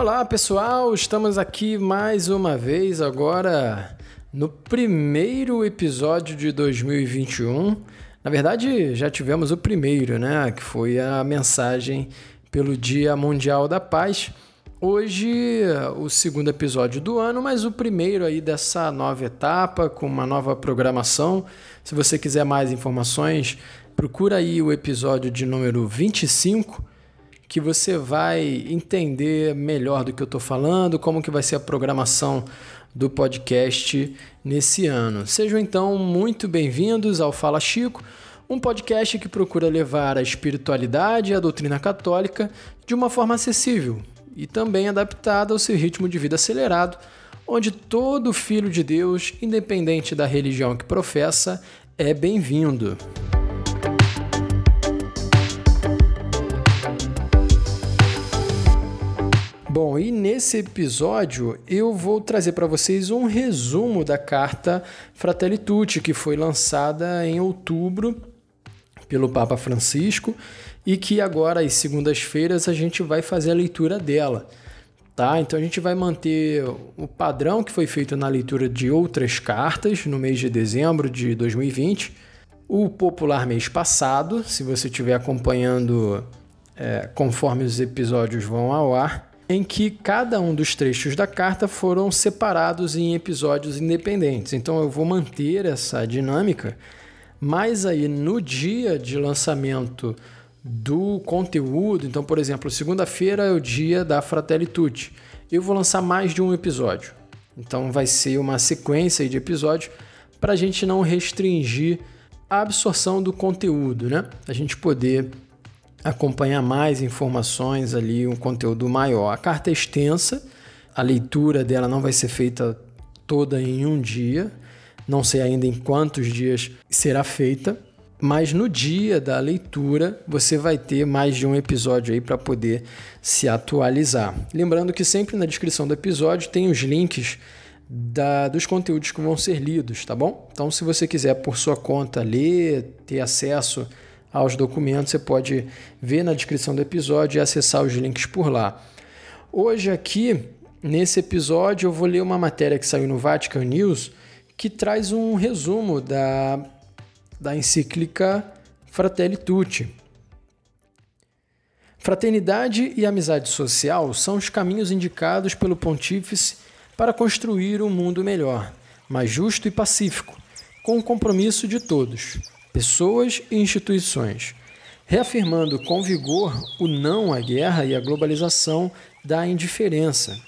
Olá pessoal, estamos aqui mais uma vez agora no primeiro episódio de 2021. Na verdade, já tivemos o primeiro, né? Que foi a mensagem pelo Dia Mundial da Paz. Hoje, o segundo episódio do ano, mas o primeiro aí dessa nova etapa, com uma nova programação. Se você quiser mais informações, procura aí o episódio de número 25 que você vai entender melhor do que eu estou falando, como que vai ser a programação do podcast nesse ano. Sejam então muito bem-vindos ao Fala Chico, um podcast que procura levar a espiritualidade e a doutrina católica de uma forma acessível e também adaptada ao seu ritmo de vida acelerado, onde todo filho de Deus, independente da religião que professa, é bem-vindo. Bom, e nesse episódio eu vou trazer para vocês um resumo da carta Fratelli Tutti, que foi lançada em outubro pelo Papa Francisco e que agora, às segundas-feiras, a gente vai fazer a leitura dela. Tá? Então a gente vai manter o padrão que foi feito na leitura de outras cartas no mês de dezembro de 2020, o popular mês passado, se você estiver acompanhando é, conforme os episódios vão ao ar em que cada um dos trechos da carta foram separados em episódios independentes. Então eu vou manter essa dinâmica, mas aí no dia de lançamento do conteúdo, então por exemplo, segunda-feira é o dia da Fratelli Tutti. Eu vou lançar mais de um episódio. Então vai ser uma sequência de episódios para a gente não restringir a absorção do conteúdo, né? A gente poder acompanhar mais informações ali, um conteúdo maior. A carta é extensa, a leitura dela não vai ser feita toda em um dia, não sei ainda em quantos dias será feita, mas no dia da leitura você vai ter mais de um episódio aí para poder se atualizar. Lembrando que sempre na descrição do episódio tem os links da, dos conteúdos que vão ser lidos, tá bom? Então, se você quiser por sua conta ler, ter acesso aos documentos, você pode ver na descrição do episódio e acessar os links por lá. Hoje aqui, nesse episódio, eu vou ler uma matéria que saiu no Vatican News que traz um resumo da, da encíclica Fratelli Tutti. Fraternidade e amizade social são os caminhos indicados pelo Pontífice para construir um mundo melhor, mais justo e pacífico, com o compromisso de todos pessoas e instituições, reafirmando com vigor o não à guerra e à globalização da indiferença.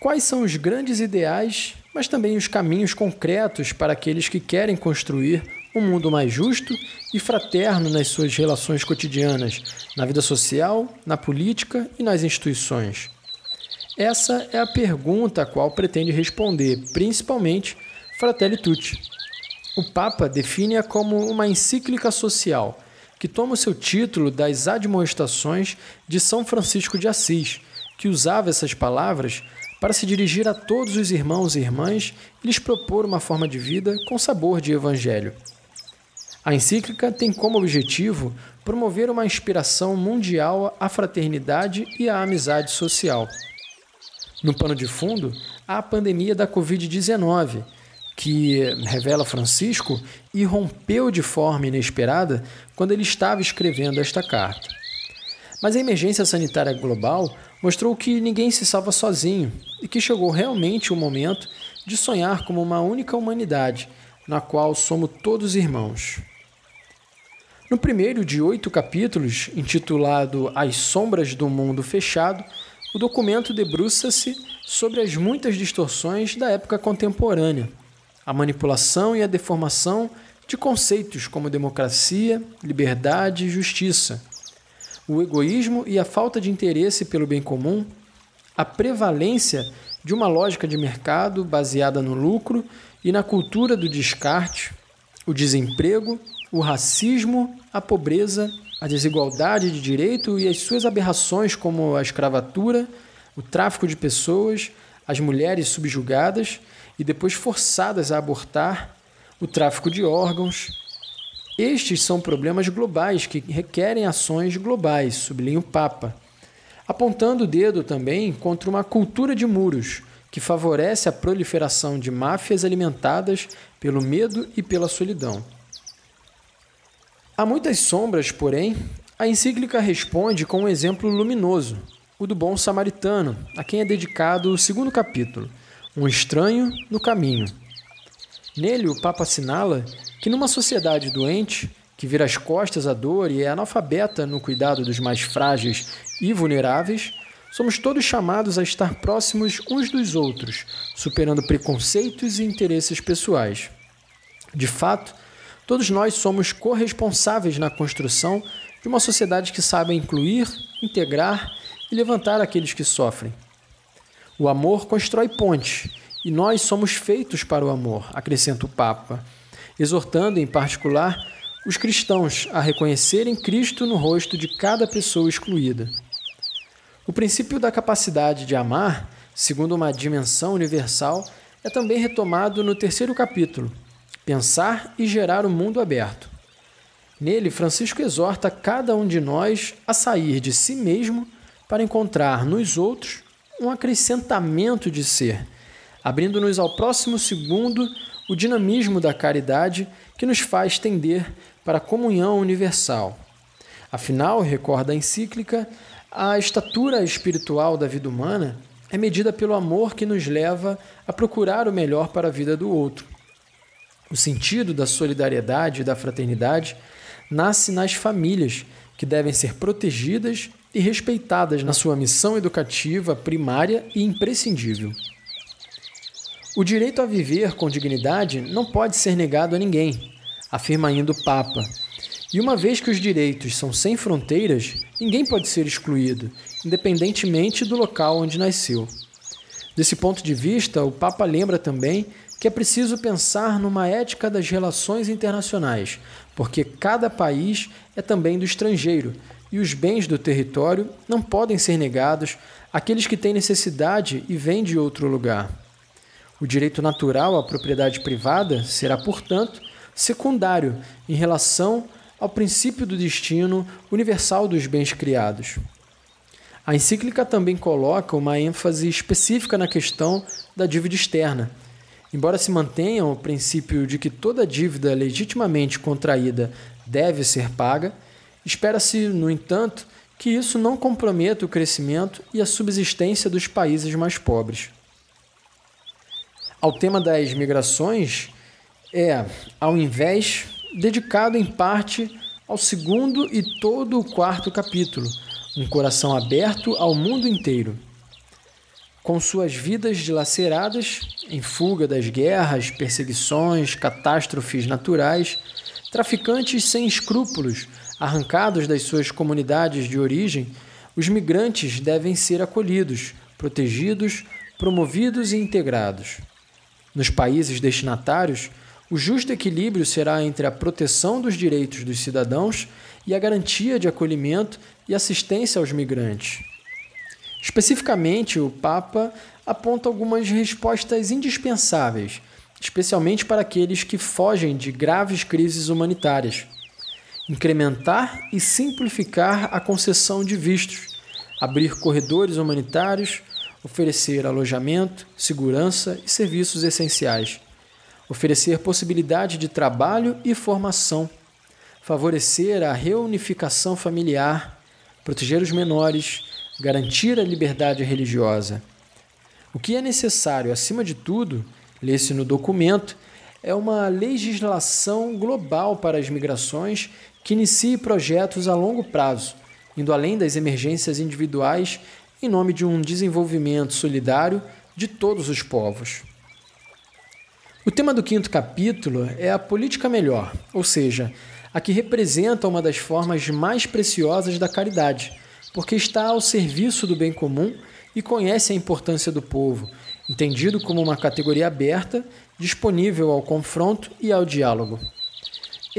Quais são os grandes ideais, mas também os caminhos concretos para aqueles que querem construir um mundo mais justo e fraterno nas suas relações cotidianas, na vida social, na política e nas instituições? Essa é a pergunta a qual pretende responder, principalmente, Fratelli Tutti. O Papa define-a como uma encíclica social, que toma o seu título das admoestações de São Francisco de Assis, que usava essas palavras para se dirigir a todos os irmãos e irmãs e lhes propor uma forma de vida com sabor de evangelho. A encíclica tem como objetivo promover uma inspiração mundial à fraternidade e à amizade social. No pano de fundo, há a pandemia da Covid-19, que revela Francisco irrompeu de forma inesperada quando ele estava escrevendo esta carta. Mas a emergência sanitária global mostrou que ninguém se salva sozinho e que chegou realmente o momento de sonhar como uma única humanidade, na qual somos todos irmãos. No primeiro de oito capítulos, intitulado As Sombras do Mundo Fechado, o documento debruça-se sobre as muitas distorções da época contemporânea a manipulação e a deformação de conceitos como democracia, liberdade e justiça, o egoísmo e a falta de interesse pelo bem comum, a prevalência de uma lógica de mercado baseada no lucro e na cultura do descarte, o desemprego, o racismo, a pobreza, a desigualdade de direito e as suas aberrações como a escravatura, o tráfico de pessoas, as mulheres subjugadas e depois forçadas a abortar, o tráfico de órgãos. Estes são problemas globais que requerem ações globais, sublinha o Papa. apontando o dedo também contra uma cultura de muros que favorece a proliferação de máfias alimentadas pelo medo e pela solidão. Há muitas sombras, porém, a encíclica responde com um exemplo luminoso, o do bom samaritano, a quem é dedicado o segundo capítulo, Um Estranho no Caminho. Nele, o Papa assinala que numa sociedade doente, que vira as costas à dor e é analfabeta no cuidado dos mais frágeis e vulneráveis, somos todos chamados a estar próximos uns dos outros, superando preconceitos e interesses pessoais. De fato, todos nós somos corresponsáveis na construção de uma sociedade que sabe incluir, integrar e levantar aqueles que sofrem. O amor constrói pontes e nós somos feitos para o amor, acrescenta o Papa, exortando em particular os cristãos a reconhecerem Cristo no rosto de cada pessoa excluída. O princípio da capacidade de amar, segundo uma dimensão universal, é também retomado no terceiro capítulo, Pensar e Gerar o Mundo Aberto. Nele, Francisco exorta cada um de nós a sair de si mesmo para encontrar nos outros um acrescentamento de ser, abrindo-nos ao próximo segundo o dinamismo da caridade que nos faz tender para a comunhão universal. Afinal, recorda a encíclica, a estatura espiritual da vida humana é medida pelo amor que nos leva a procurar o melhor para a vida do outro. O sentido da solidariedade e da fraternidade nasce nas famílias, que devem ser protegidas e respeitadas na sua missão educativa primária e imprescindível. O direito a viver com dignidade não pode ser negado a ninguém, afirma ainda o Papa. E uma vez que os direitos são sem fronteiras, ninguém pode ser excluído, independentemente do local onde nasceu. Desse ponto de vista, o Papa lembra também que é preciso pensar numa ética das relações internacionais, porque cada país é também do estrangeiro e os bens do território não podem ser negados àqueles que têm necessidade e vêm de outro lugar. O direito natural à propriedade privada será, portanto, secundário em relação ao princípio do destino universal dos bens criados. A encíclica também coloca uma ênfase específica na questão da dívida externa. Embora se mantenha o princípio de que toda dívida legitimamente contraída deve ser paga, Espera-se, no entanto, que isso não comprometa o crescimento e a subsistência dos países mais pobres. Ao tema das migrações é, ao invés, dedicado em parte ao segundo e todo o quarto capítulo, um coração aberto ao mundo inteiro. Com suas vidas dilaceradas, em fuga das guerras, perseguições, catástrofes naturais, traficantes sem escrúpulos Arrancados das suas comunidades de origem, os migrantes devem ser acolhidos, protegidos, promovidos e integrados. Nos países destinatários, o justo equilíbrio será entre a proteção dos direitos dos cidadãos e a garantia de acolhimento e assistência aos migrantes. Especificamente, o Papa aponta algumas respostas indispensáveis, especialmente para aqueles que fogem de graves crises humanitárias incrementar e simplificar a concessão de vistos, abrir corredores humanitários, oferecer alojamento, segurança e serviços essenciais, oferecer possibilidade de trabalho e formação, favorecer a reunificação familiar, proteger os menores, garantir a liberdade religiosa. O que é necessário, acima de tudo, lê-se no documento, é uma legislação global para as migrações que inicie projetos a longo prazo, indo além das emergências individuais em nome de um desenvolvimento solidário de todos os povos. O tema do quinto capítulo é a política melhor, ou seja, a que representa uma das formas mais preciosas da caridade, porque está ao serviço do bem comum e conhece a importância do povo, entendido como uma categoria aberta, disponível ao confronto e ao diálogo.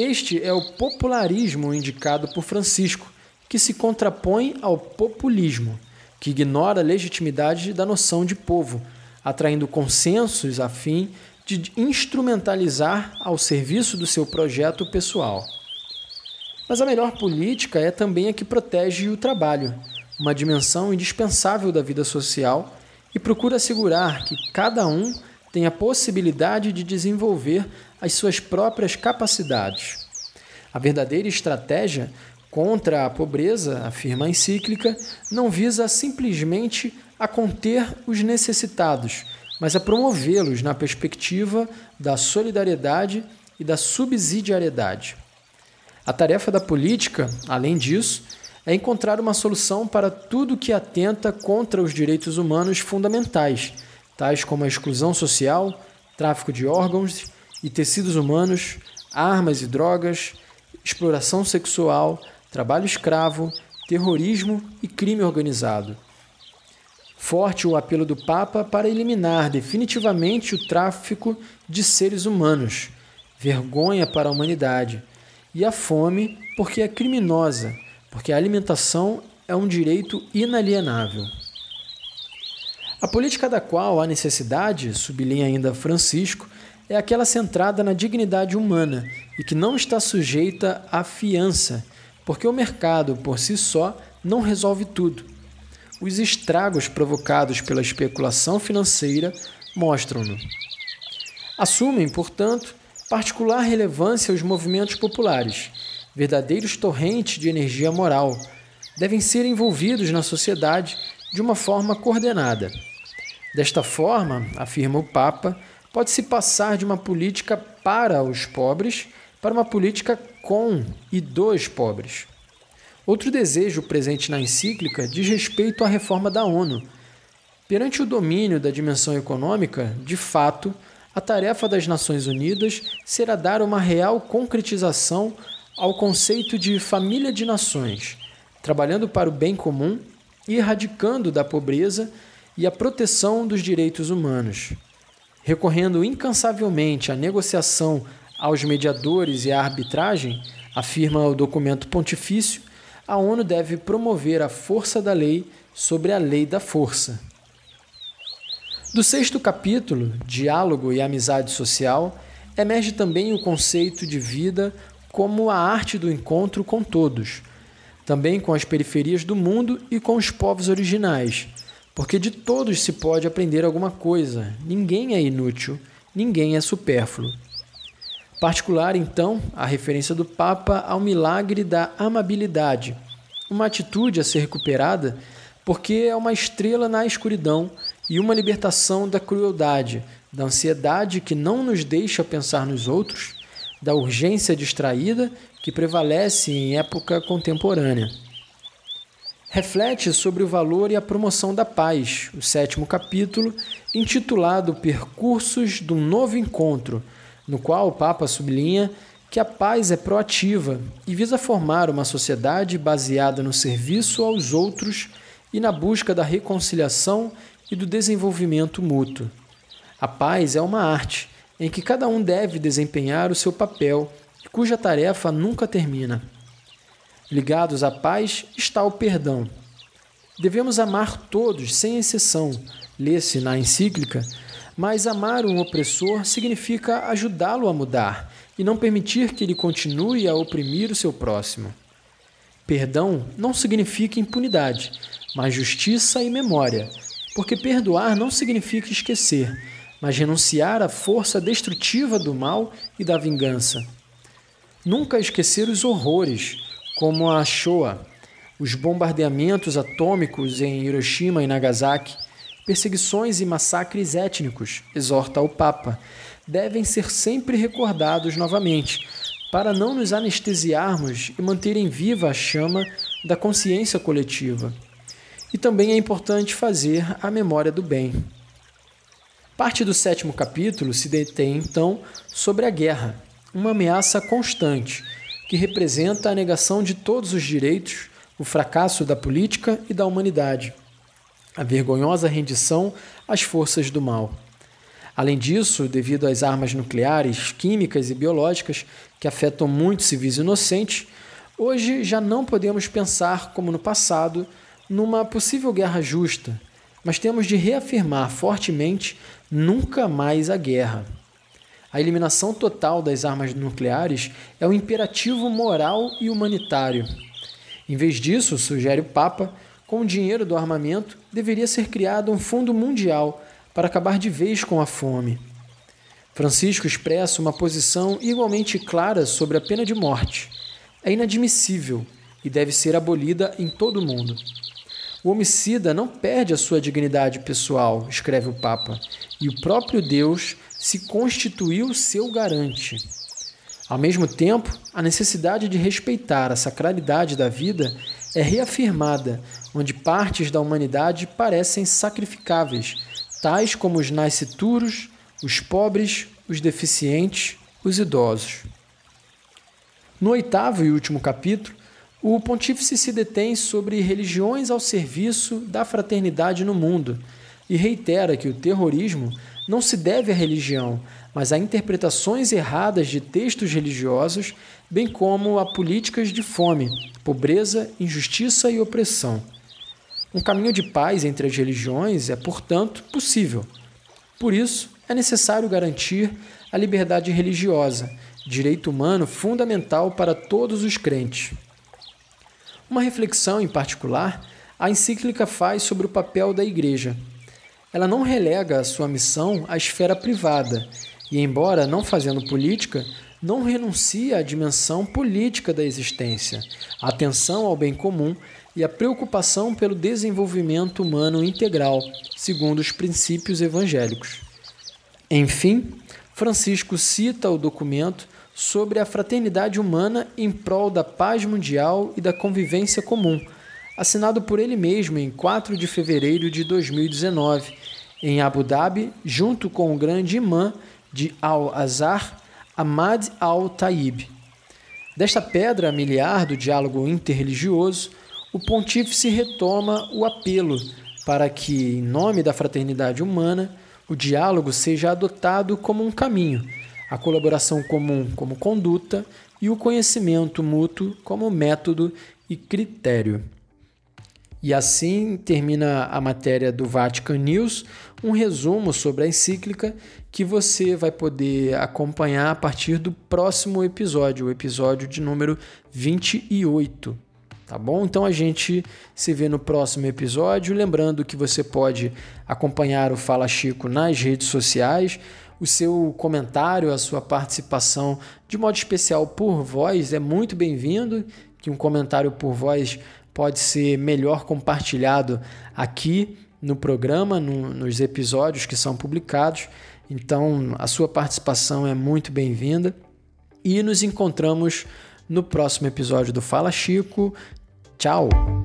Este é o popularismo indicado por Francisco, que se contrapõe ao populismo, que ignora a legitimidade da noção de povo, atraindo consensos a fim de instrumentalizar ao serviço do seu projeto pessoal. Mas a melhor política é também a que protege o trabalho, uma dimensão indispensável da vida social e procura assegurar que cada um tem a possibilidade de desenvolver as suas próprias capacidades. A verdadeira estratégia contra a pobreza, afirma a encíclica, não visa simplesmente a conter os necessitados, mas a promovê-los na perspectiva da solidariedade e da subsidiariedade. A tarefa da política, além disso, é encontrar uma solução para tudo que atenta contra os direitos humanos fundamentais, tais como a exclusão social, tráfico de órgãos e tecidos humanos, armas e drogas, exploração sexual, trabalho escravo, terrorismo e crime organizado. Forte o apelo do Papa para eliminar definitivamente o tráfico de seres humanos, vergonha para a humanidade, e a fome, porque é criminosa, porque a alimentação é um direito inalienável. A política da qual há necessidade, sublinha ainda Francisco, é aquela centrada na dignidade humana e que não está sujeita à fiança, porque o mercado por si só não resolve tudo. Os estragos provocados pela especulação financeira mostram-no. Assumem, portanto, particular relevância os movimentos populares, verdadeiros torrentes de energia moral, devem ser envolvidos na sociedade de uma forma coordenada. Desta forma, afirma o Papa, pode-se passar de uma política para os pobres para uma política com e dos pobres. Outro desejo presente na encíclica diz respeito à reforma da ONU. Perante o domínio da dimensão econômica, de fato, a tarefa das Nações Unidas será dar uma real concretização ao conceito de família de nações, trabalhando para o bem comum e erradicando da pobreza e a proteção dos direitos humanos recorrendo incansavelmente à negociação, aos mediadores e à arbitragem, afirma o documento pontifício, a ONU deve promover a força da lei sobre a lei da força. Do sexto capítulo, Diálogo e Amizade Social, emerge também o conceito de vida como a arte do encontro com todos, também com as periferias do mundo e com os povos originais, porque de todos se pode aprender alguma coisa, ninguém é inútil, ninguém é supérfluo. Particular, então, a referência do Papa ao milagre da amabilidade, uma atitude a ser recuperada porque é uma estrela na escuridão e uma libertação da crueldade, da ansiedade que não nos deixa pensar nos outros, da urgência distraída que prevalece em época contemporânea reflete sobre o valor e a promoção da paz, o sétimo capítulo, intitulado Percursos de um Novo Encontro, no qual o Papa sublinha que a paz é proativa e visa formar uma sociedade baseada no serviço aos outros e na busca da reconciliação e do desenvolvimento mútuo. A paz é uma arte em que cada um deve desempenhar o seu papel cuja tarefa nunca termina. Ligados à paz está o perdão. Devemos amar todos, sem exceção, lê-se na encíclica, mas amar um opressor significa ajudá-lo a mudar e não permitir que ele continue a oprimir o seu próximo. Perdão não significa impunidade, mas justiça e memória, porque perdoar não significa esquecer, mas renunciar à força destrutiva do mal e da vingança. Nunca esquecer os horrores, como a Shoah, os bombardeamentos atômicos em Hiroshima e Nagasaki, perseguições e massacres étnicos, exorta o Papa, devem ser sempre recordados novamente, para não nos anestesiarmos e manterem viva a chama da consciência coletiva. E também é importante fazer a memória do bem. Parte do sétimo capítulo se detém, então, sobre a guerra, uma ameaça constante que representa a negação de todos os direitos, o fracasso da política e da humanidade, a vergonhosa rendição às forças do mal. Além disso, devido às armas nucleares, químicas e biológicas que afetam muitos civis inocentes, hoje já não podemos pensar, como no passado, numa possível guerra justa, mas temos de reafirmar fortemente nunca mais a guerra. A eliminação total das armas nucleares é um imperativo moral e humanitário. Em vez disso, sugere o Papa, com o dinheiro do armamento, deveria ser criado um fundo mundial para acabar de vez com a fome. Francisco expressa uma posição igualmente clara sobre a pena de morte. É inadmissível e deve ser abolida em todo o mundo. O homicida não perde a sua dignidade pessoal, escreve o Papa, e o próprio Deus se constituiu seu garante. Ao mesmo tempo, a necessidade de respeitar a sacralidade da vida é reafirmada, onde partes da humanidade parecem sacrificáveis, tais como os nascituros, os pobres, os deficientes, os idosos. No oitavo e último capítulo, o pontífice se detém sobre religiões ao serviço da fraternidade no mundo e reitera que o terrorismo não se deve à religião, mas a interpretações erradas de textos religiosos, bem como a políticas de fome, pobreza, injustiça e opressão. Um caminho de paz entre as religiões é, portanto, possível. Por isso, é necessário garantir a liberdade religiosa, direito humano fundamental para todos os crentes. Uma reflexão em particular, a encíclica faz sobre o papel da Igreja. Ela não relega a sua missão à esfera privada e, embora não fazendo política, não renuncia à dimensão política da existência, a atenção ao bem comum e a preocupação pelo desenvolvimento humano integral, segundo os princípios evangélicos. Enfim, Francisco cita o documento sobre a fraternidade humana em prol da paz mundial e da convivência comum, assinado por ele mesmo em 4 de fevereiro de 2019, em Abu Dhabi, junto com o grande imã de Al-Azhar, Ahmad al-Taib. Desta pedra miliar do diálogo interreligioso, o pontífice retoma o apelo para que, em nome da fraternidade humana, o diálogo seja adotado como um caminho a colaboração comum como conduta e o conhecimento mútuo como método e critério. E assim termina a matéria do Vatican News, um resumo sobre a encíclica que você vai poder acompanhar a partir do próximo episódio, o episódio de número 28. Tá bom? Então a gente se vê no próximo episódio. Lembrando que você pode acompanhar o Fala Chico nas redes sociais o seu comentário, a sua participação, de modo especial por voz, é muito bem-vindo. Que um comentário por voz pode ser melhor compartilhado aqui no programa, no, nos episódios que são publicados. Então, a sua participação é muito bem-vinda. E nos encontramos no próximo episódio do Fala Chico. Tchau!